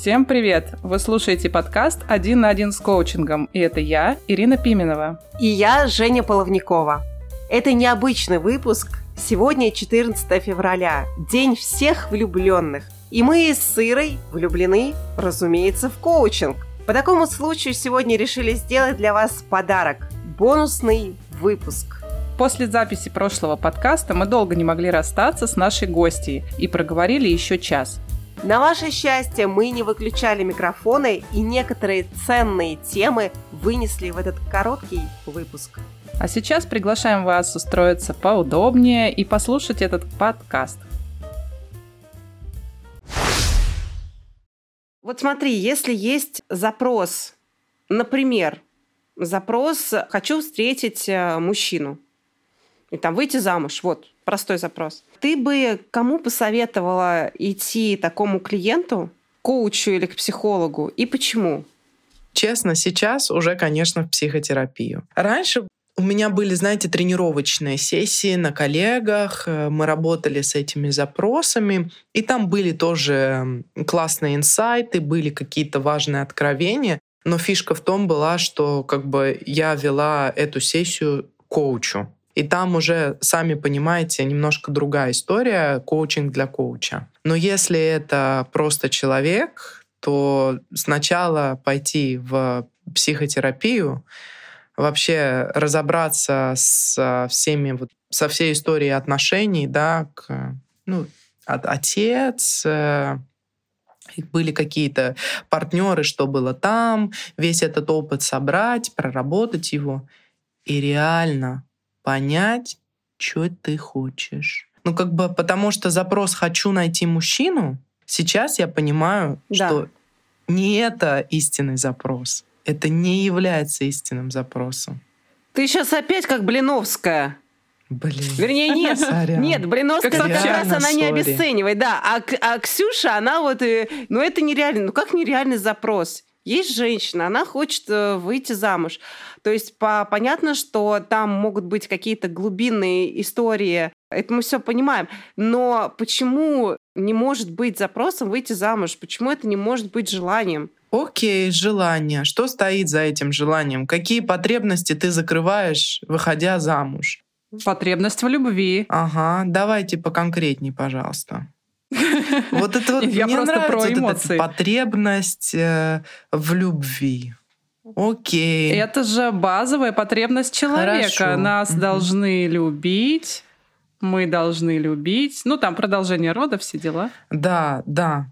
Всем привет! Вы слушаете подкаст «Один на один с коучингом», и это я, Ирина Пименова. И я, Женя Половникова. Это необычный выпуск. Сегодня 14 февраля, день всех влюбленных. И мы с Ирой влюблены, разумеется, в коучинг. По такому случаю сегодня решили сделать для вас подарок – бонусный выпуск. После записи прошлого подкаста мы долго не могли расстаться с нашей гостьей и проговорили еще час. На ваше счастье, мы не выключали микрофоны и некоторые ценные темы вынесли в этот короткий выпуск. А сейчас приглашаем вас устроиться поудобнее и послушать этот подкаст. Вот смотри, если есть запрос, например, запрос «хочу встретить э, мужчину», и там выйти замуж, вот, простой запрос. Ты бы кому посоветовала идти такому клиенту, коучу или к психологу, и почему? Честно, сейчас уже, конечно, в психотерапию. Раньше у меня были, знаете, тренировочные сессии на коллегах, э, мы работали с этими запросами, и там были тоже классные инсайты, были какие-то важные откровения, но фишка в том была, что как бы я вела эту сессию коучу. И там уже, сами понимаете, немножко другая история, коучинг для коуча. Но если это просто человек, то сначала пойти в психотерапию, вообще разобраться со всеми вот со всей историей отношений, да, к, ну, отец, э, были какие-то партнеры, что было там, весь этот опыт собрать, проработать его и реально понять, что ты хочешь. Ну, как бы, потому что запрос «хочу найти мужчину», сейчас я понимаю, да. что не это истинный запрос. Это не является истинным запросом. Ты сейчас опять как Блиновская. Блин. Вернее, нет. Сорян. Нет, Блиновская как, как раз она не обесценивает, да. А, а Ксюша, она вот... Э, ну, это нереально. Ну, как нереальный запрос? Есть женщина, она хочет э, выйти замуж. То есть по, понятно, что там могут быть какие-то глубинные истории, это мы все понимаем. Но почему не может быть запросом выйти замуж? Почему это не может быть желанием? Окей, желание. Что стоит за этим желанием? Какие потребности ты закрываешь, выходя замуж? Потребность в любви. Ага, давайте поконкретней, пожалуйста. Вот это вот Я мне просто нравится про вот эмоции. эта потребность э, в любви. Окей. Это же базовая потребность человека. Хорошо. Нас должны любить, мы должны любить. Ну, там продолжение рода, все дела. Да, да.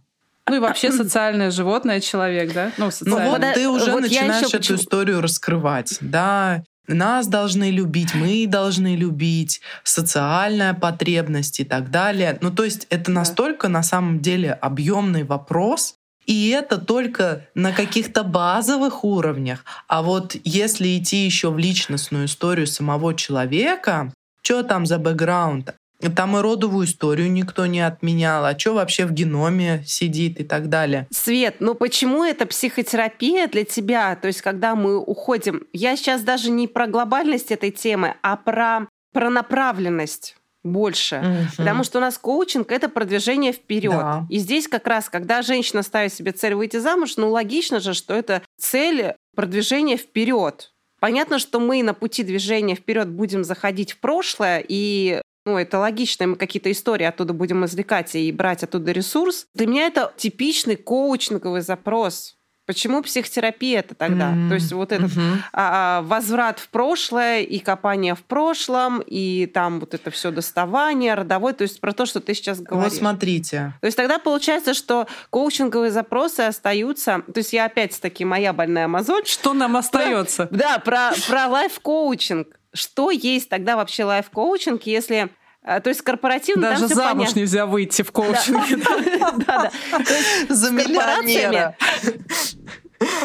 Ну и вообще социальное животное человек, да? Ну, Ну социальное. вот Вот, ты уже вот начинаешь эту почему- историю раскрывать. Да, нас должны любить, мы должны любить, социальная потребность и так далее. Ну, то есть это настолько на самом деле объемный вопрос, и это только на каких-то базовых уровнях. А вот если идти еще в личностную историю самого человека, что там за бэкграунд? Там и родовую историю никто не отменял, а что вообще в геноме сидит и так далее. Свет, ну почему это психотерапия для тебя? То есть, когда мы уходим, я сейчас даже не про глобальность этой темы, а про, про направленность больше. Потому что у нас коучинг это продвижение вперед. Да. И здесь как раз, когда женщина ставит себе цель выйти замуж, ну логично же, что это цель продвижения вперед. Понятно, что мы на пути движения вперед будем заходить в прошлое, и ну, это логично, мы какие-то истории оттуда будем извлекать и брать оттуда ресурс. Для меня это типичный коучинговый запрос. Почему психотерапия это тогда? М, То есть вот этот мгм. а, возврат в прошлое и копание в прошлом, и там вот это все доставание, родовой, то есть про то, что ты сейчас говоришь. Вот смотрите. То есть тогда получается, что коучинговые запросы остаются. То есть я опять-таки моя больная мозоль. Что нам остается? Да, про, про лайф-коучинг. Что есть тогда вообще лайф-коучинг, если... э, То есть корпоративно Даже там замуж понятно. нельзя выйти в коучинге. Да, да. За с корпорациями-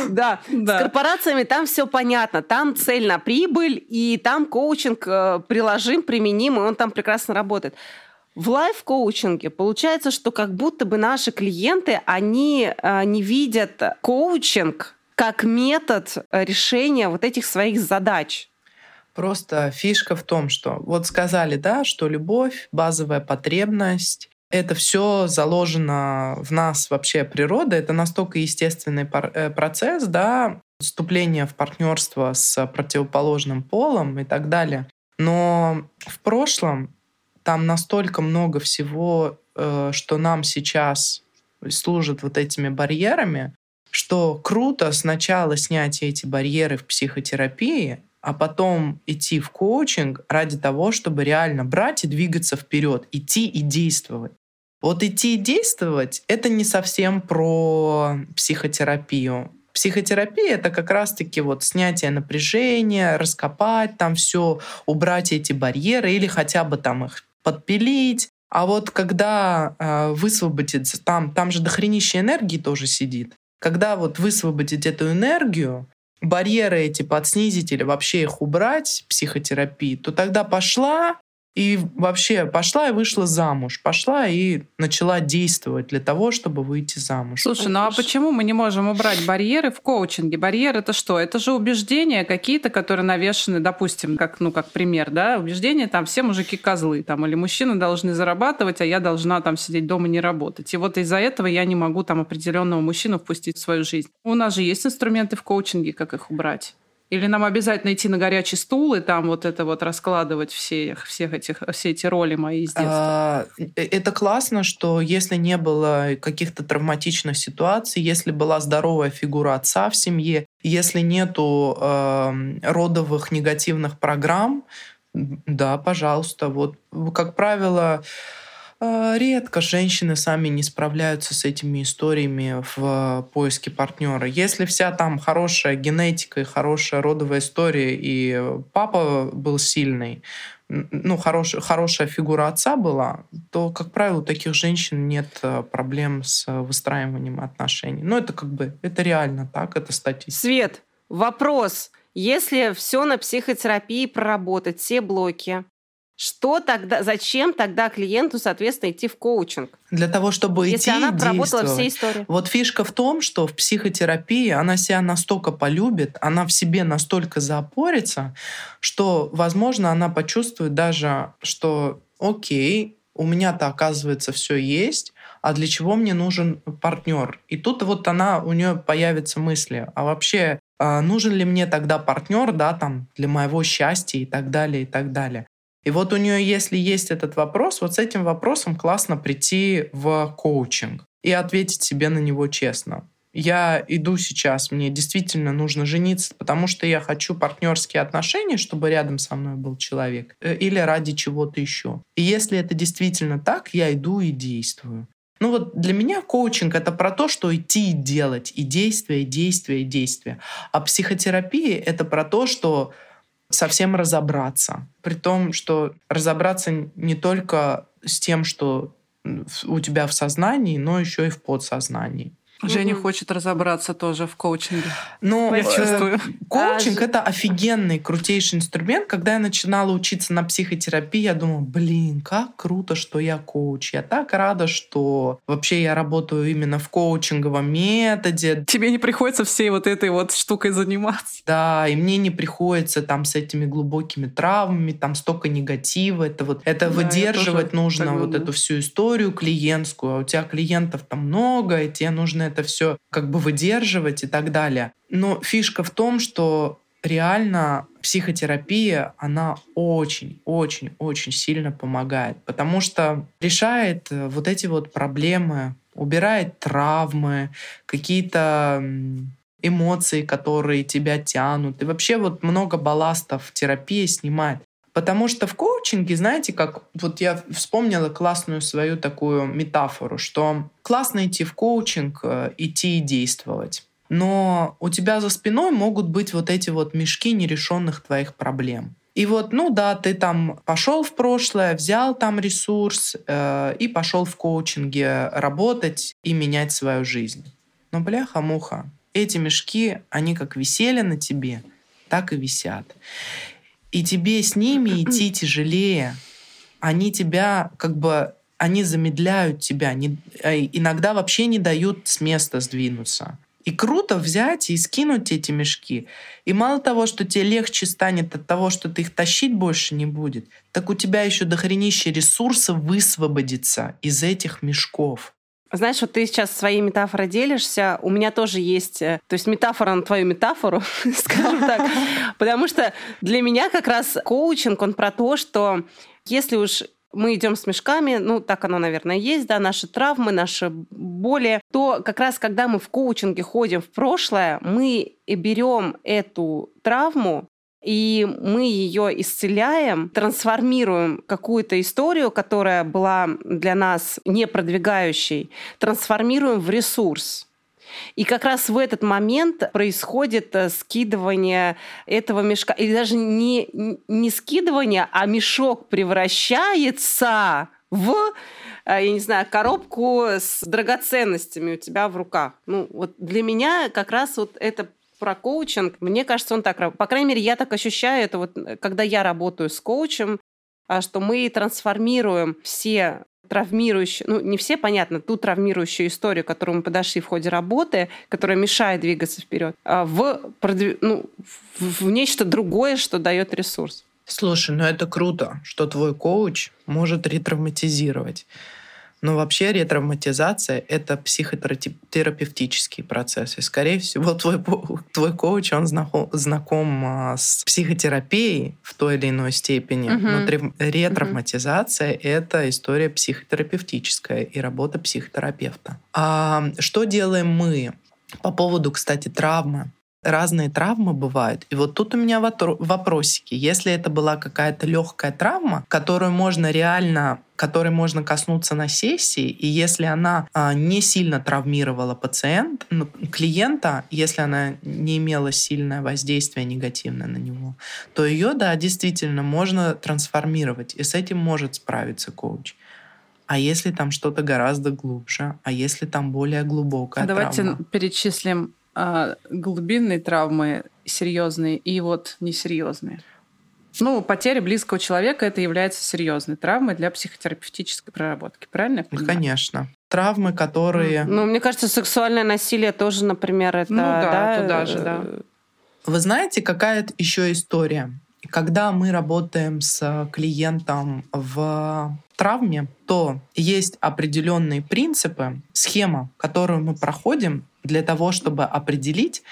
Да, Да. с корпорациями там все понятно. Там цель на прибыль, и там коучинг э, приложим, применим, и он там прекрасно работает. В лайф-коучинге получается, что как будто бы наши клиенты, они э, не видят коучинг как метод решения вот этих своих задач. Просто фишка в том, что вот сказали, да, что любовь, базовая потребность, это все заложено в нас вообще природа, это настолько естественный э, процесс, да, вступление в партнерство с противоположным полом и так далее. Но в прошлом там настолько много всего, э, что нам сейчас служит вот этими барьерами, что круто сначала снять эти барьеры в психотерапии, а потом идти в коучинг ради того, чтобы реально брать и двигаться вперед, идти и действовать. Вот идти и действовать — это не совсем про психотерапию. Психотерапия — это как раз-таки вот снятие напряжения, раскопать там все, убрать эти барьеры или хотя бы там их подпилить. А вот когда э, высвободится, там, там же дохренища энергии тоже сидит. Когда вот высвободить эту энергию, барьеры эти подснизить или вообще их убрать, психотерапии, то тогда пошла и вообще пошла и вышла замуж. Пошла и начала действовать для того, чтобы выйти замуж. Слушай, ну а почему мы не можем убрать барьеры в коучинге? Барьер это что? Это же убеждения какие-то, которые навешаны, допустим, как, ну, как пример, да, убеждения там все мужики козлы, там, или мужчины должны зарабатывать, а я должна там сидеть дома не работать. И вот из-за этого я не могу там определенного мужчину впустить в свою жизнь. У нас же есть инструменты в коучинге, как их убрать. Или нам обязательно идти на горячий стул и там вот это вот раскладывать всех, всех этих, все эти роли мои из детства? А, э, это классно, что если не было каких-то травматичных ситуаций, если была здоровая фигура отца в семье, если нету э, родовых негативных программ, да, пожалуйста. Вот, как правило, редко женщины сами не справляются с этими историями в поиске партнера. Если вся там хорошая генетика и хорошая родовая история, и папа был сильный, ну, хорош, хорошая фигура отца была, то, как правило, у таких женщин нет э, проблем с выстраиванием отношений. Ну, это как бы, это реально так, это статистика. Свет, вопрос. Если все на психотерапии проработать, все блоки, что тогда, зачем тогда клиенту, соответственно, идти в коучинг? Для того, чтобы Если идти она проработала все истории. Вот фишка в том, что в психотерапии она себя настолько полюбит, она в себе настолько запорится, что, возможно, она почувствует даже, что окей, у меня-то, оказывается, все есть, а для чего мне нужен партнер? И тут вот она, у нее появятся мысли, а вообще а нужен ли мне тогда партнер, да, там, для моего счастья и так далее, и так далее. И вот у нее, если есть этот вопрос, вот с этим вопросом классно прийти в коучинг и ответить себе на него честно. Я иду сейчас, мне действительно нужно жениться, потому что я хочу партнерские отношения, чтобы рядом со мной был человек, э, или ради чего-то еще. И если это действительно так, я иду и действую. Ну вот для меня коучинг это про то, что идти и делать, и действия, и действия, и действия. А психотерапия это про то, что совсем разобраться. При том, что разобраться не только с тем, что у тебя в сознании, но еще и в подсознании. Женя угу. хочет разобраться тоже в коучинге. Ну, я чувствую. Э, коучинг а, это офигенный, крутейший инструмент. Когда я начинала учиться на психотерапии, я думала, блин, как круто, что я коуч. Я так рада, что вообще я работаю именно в коучинговом методе. Тебе не приходится всей вот этой вот штукой заниматься. Да, и мне не приходится там с этими глубокими травмами, там столько негатива. Это вот это да, выдерживать нужно вот эту всю историю клиентскую. А у тебя клиентов там много, и тебе нужно это все как бы выдерживать и так далее. Но фишка в том, что реально психотерапия, она очень-очень-очень сильно помогает, потому что решает э, вот эти вот проблемы, убирает травмы, какие-то эмоции, которые тебя тянут. И вообще вот много балластов терапия снимает. Потому что в коучинге, знаете, как вот я вспомнила классную свою такую метафору, что классно идти в коучинг, э, идти и действовать. Но у тебя за спиной могут быть вот эти вот мешки нерешенных твоих проблем. И вот, ну да, ты там пошел в прошлое, взял там ресурс э, и пошел в коучинге работать и менять свою жизнь. Но бляха-муха, эти мешки, они как висели на тебе, так и висят. И тебе с ними идти тяжелее. Они тебя как бы они замедляют тебя, они, э, иногда вообще не дают с места сдвинуться. И круто взять и скинуть эти мешки. И мало того, что тебе легче станет от того, что ты их тащить больше не будет, так у тебя еще дохренище ресурсов высвободится из этих мешков. Знаешь, вот ты сейчас своей метафорой делишься, у меня тоже есть, э, то есть метафора на твою метафору, скажем так, потому что для меня как раз коучинг, он про то, что если уж мы идем с мешками, ну, так оно, наверное, есть, да, наши травмы, наши боли, то как раз когда мы в коучинге ходим в прошлое, мы берем эту травму, и мы ее исцеляем, трансформируем какую-то историю, которая была для нас не продвигающей, трансформируем в ресурс. И как раз в этот момент происходит э, скидывание этого мешка. Или даже не, не скидывание, а мешок превращается в э, я не знаю, коробку с драгоценностями у тебя в руках. Ну, вот для меня как раз вот это про коучинг, мне кажется, он так, по крайней мере, я так ощущаю это вот, когда я работаю с коучем, а, что мы трансформируем все травмирующие, ну, не все, понятно, ту травмирующую историю, к которой мы подошли в ходе работы, которая мешает двигаться вперед, а, в, ну, в нечто другое, что дает ресурс. Слушай, ну это круто, что твой коуч может ретравматизировать. Но вообще ретравматизация — это психотерапевтический процесс. И, скорее всего, твой, твой коуч, он знаком, знаком с психотерапией в той или иной степени. Uh-huh. Но ретравматизация uh-huh. — это история психотерапевтическая и работа психотерапевта. А что делаем мы? По поводу, кстати, травмы разные травмы бывают. И вот тут у меня вопросики. Если это была какая-то легкая травма, которую можно реально которой можно коснуться на сессии, и если она а, не сильно травмировала пациент, ну, клиента, если она не имела сильное воздействие негативное на него, то ее, да, действительно можно трансформировать, и с этим может справиться коуч. А если там что-то гораздо глубже, а если там более глубокая а Давайте травма? перечислим а, глубинные травмы серьезные и вот несерьезные. Ну, потеря близкого человека это является серьезной травмой для психотерапевтической проработки, правильно? Ну, конечно. Травмы, которые. Ну, мне кажется, сексуальное насилие тоже, например, это. Ну да, да туда же, да. Вы знаете, какая еще история? Когда мы работаем с клиентом в травме, то есть определенные принципы, схема, которую мы проходим для того, чтобы определить,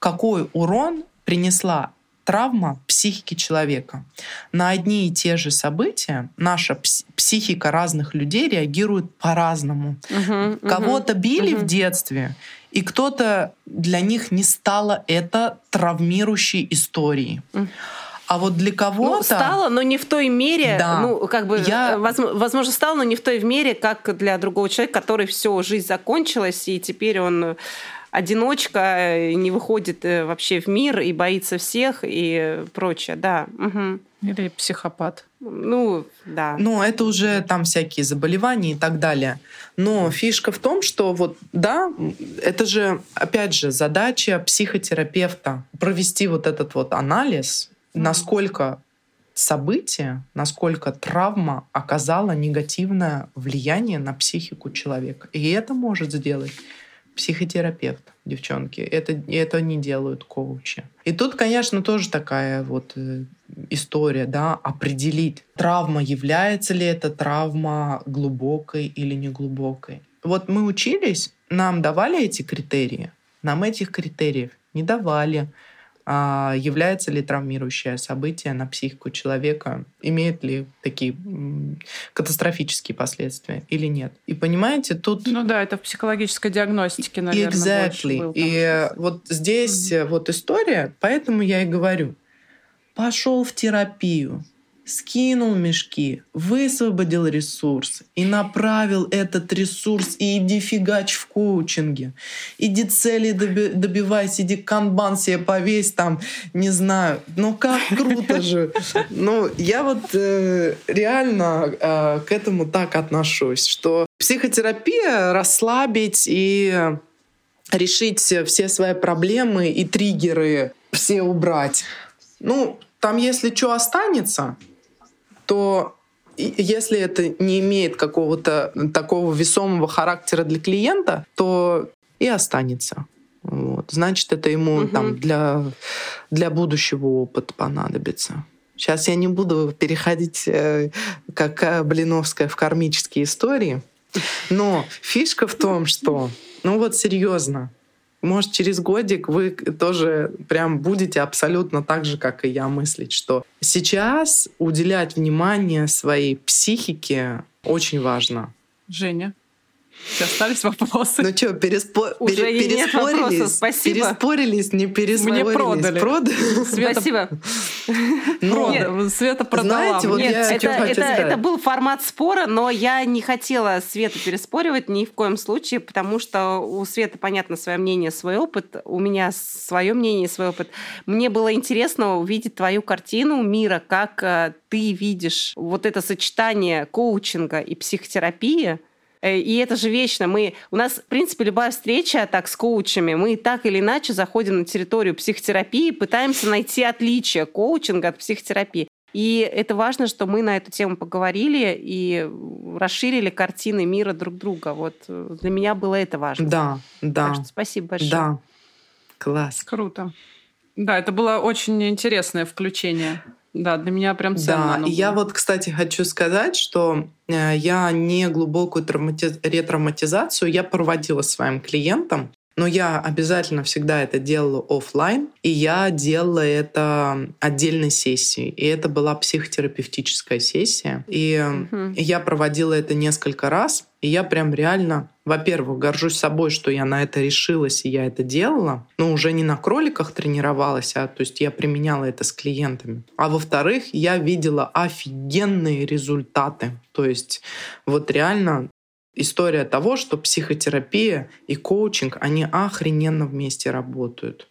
какой урон принесла травма психики человека. На одни и те же события наша психика разных людей реагирует по-разному. Угу, Кого-то били угу. в детстве, и кто-то для них не стало это травмирующей историей. А вот для кого-то... Ну, стало, но не в той мере, да. ну, как бы, я... возможно, стало, но не в той мере, как для другого человека, который все, жизнь закончилась, и теперь он одиночка, э, не выходит э, вообще в мир и боится всех и прочее, да. Угу. Или психопат. Ну, да. Ну, это уже там всякие заболевания и так далее. Но фишка в том, что вот, да, это же, опять же, задача психотерапевта провести вот этот вот анализ, насколько событие, насколько травма оказала негативное влияние на психику человека. И это может сделать психотерапевт, девчонки. Это, это не делают коучи. И тут, конечно, тоже такая вот э, история, да, определить, травма, является ли эта травма глубокой или неглубокой. Вот мы учились, нам давали эти критерии, нам этих критериев не давали а является ли травмирующее событие на психику человека, имеет ли такие катастрофические последствия или нет. И понимаете, тут... Ну да, это в психологической диагностике, наверное, Exactly. Был, и вот здесь mm-hmm. вот история, поэтому я и говорю, пошел в терапию, скинул мешки, высвободил ресурс и направил этот ресурс и иди фигач в коучинге. Иди цели доби- добивайся, иди канбан себе повесь там, не знаю. Ну как круто же. Ну я вот э, реально э, к этому так отношусь, что психотерапия расслабить и решить все свои проблемы и триггеры все убрать. Ну, там, если что останется, то если это не имеет какого-то такого весомого характера для клиента, то и останется. Вот. Значит, это ему угу. там для, для будущего опыта понадобится. Сейчас я не буду переходить, э, как Блиновская, в кармические истории. Но фишка в том, что, ну вот серьезно, может, через годик вы тоже прям будете абсолютно так же, как и я, мыслить, что сейчас уделять внимание своей психике очень важно. Женя, все остались вопросы. Ну что, переспо... Уже пере... переспорились? Нет Спасибо. Переспорились, не переспорились. Мне продали. продали. Света... Спасибо. Но, Света продала. Знаете, вот Нет, я это, это, это был формат спора, но я не хотела Свету переспоривать ни в коем случае, потому что у Светы, понятно, свое мнение, свой опыт, у меня свое мнение, свой опыт. Мне было интересно увидеть твою картину мира, как э, ты видишь вот это сочетание коучинга и психотерапии, и это же вечно. Мы, у нас, в принципе, любая встреча так с коучами, мы так или иначе заходим на территорию психотерапии, пытаемся найти отличие коучинга от психотерапии. И это важно, что мы на эту тему поговорили и расширили картины мира друг друга. Вот э, для меня было это важно. Да, да. Так что спасибо большое. Да, класс. Круто. Да, это было очень интересное включение. Да, для меня прям ценно. Да, и я вот, кстати, хочу сказать, что э, я не глубокую травмати... ретравматизацию я проводила своим клиентам, но я обязательно всегда это делала офлайн, и я делала это отдельной сессией. И это была психотерапевтическая сессия. И угу. я проводила это несколько раз, и я прям реально, во-первых, горжусь собой, что я на это решилась, и я это делала. Но уже не на кроликах тренировалась, а то есть я применяла это с клиентами. А во-вторых, я видела офигенные результаты. То есть вот реально история того, что психотерапия и коучинг, они охрененно вместе работают.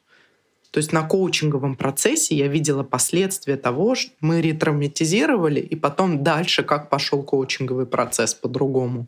То есть на коучинговом процессе я видела последствия того, что мы ретравматизировали, и потом дальше как пошел коучинговый процесс по-другому.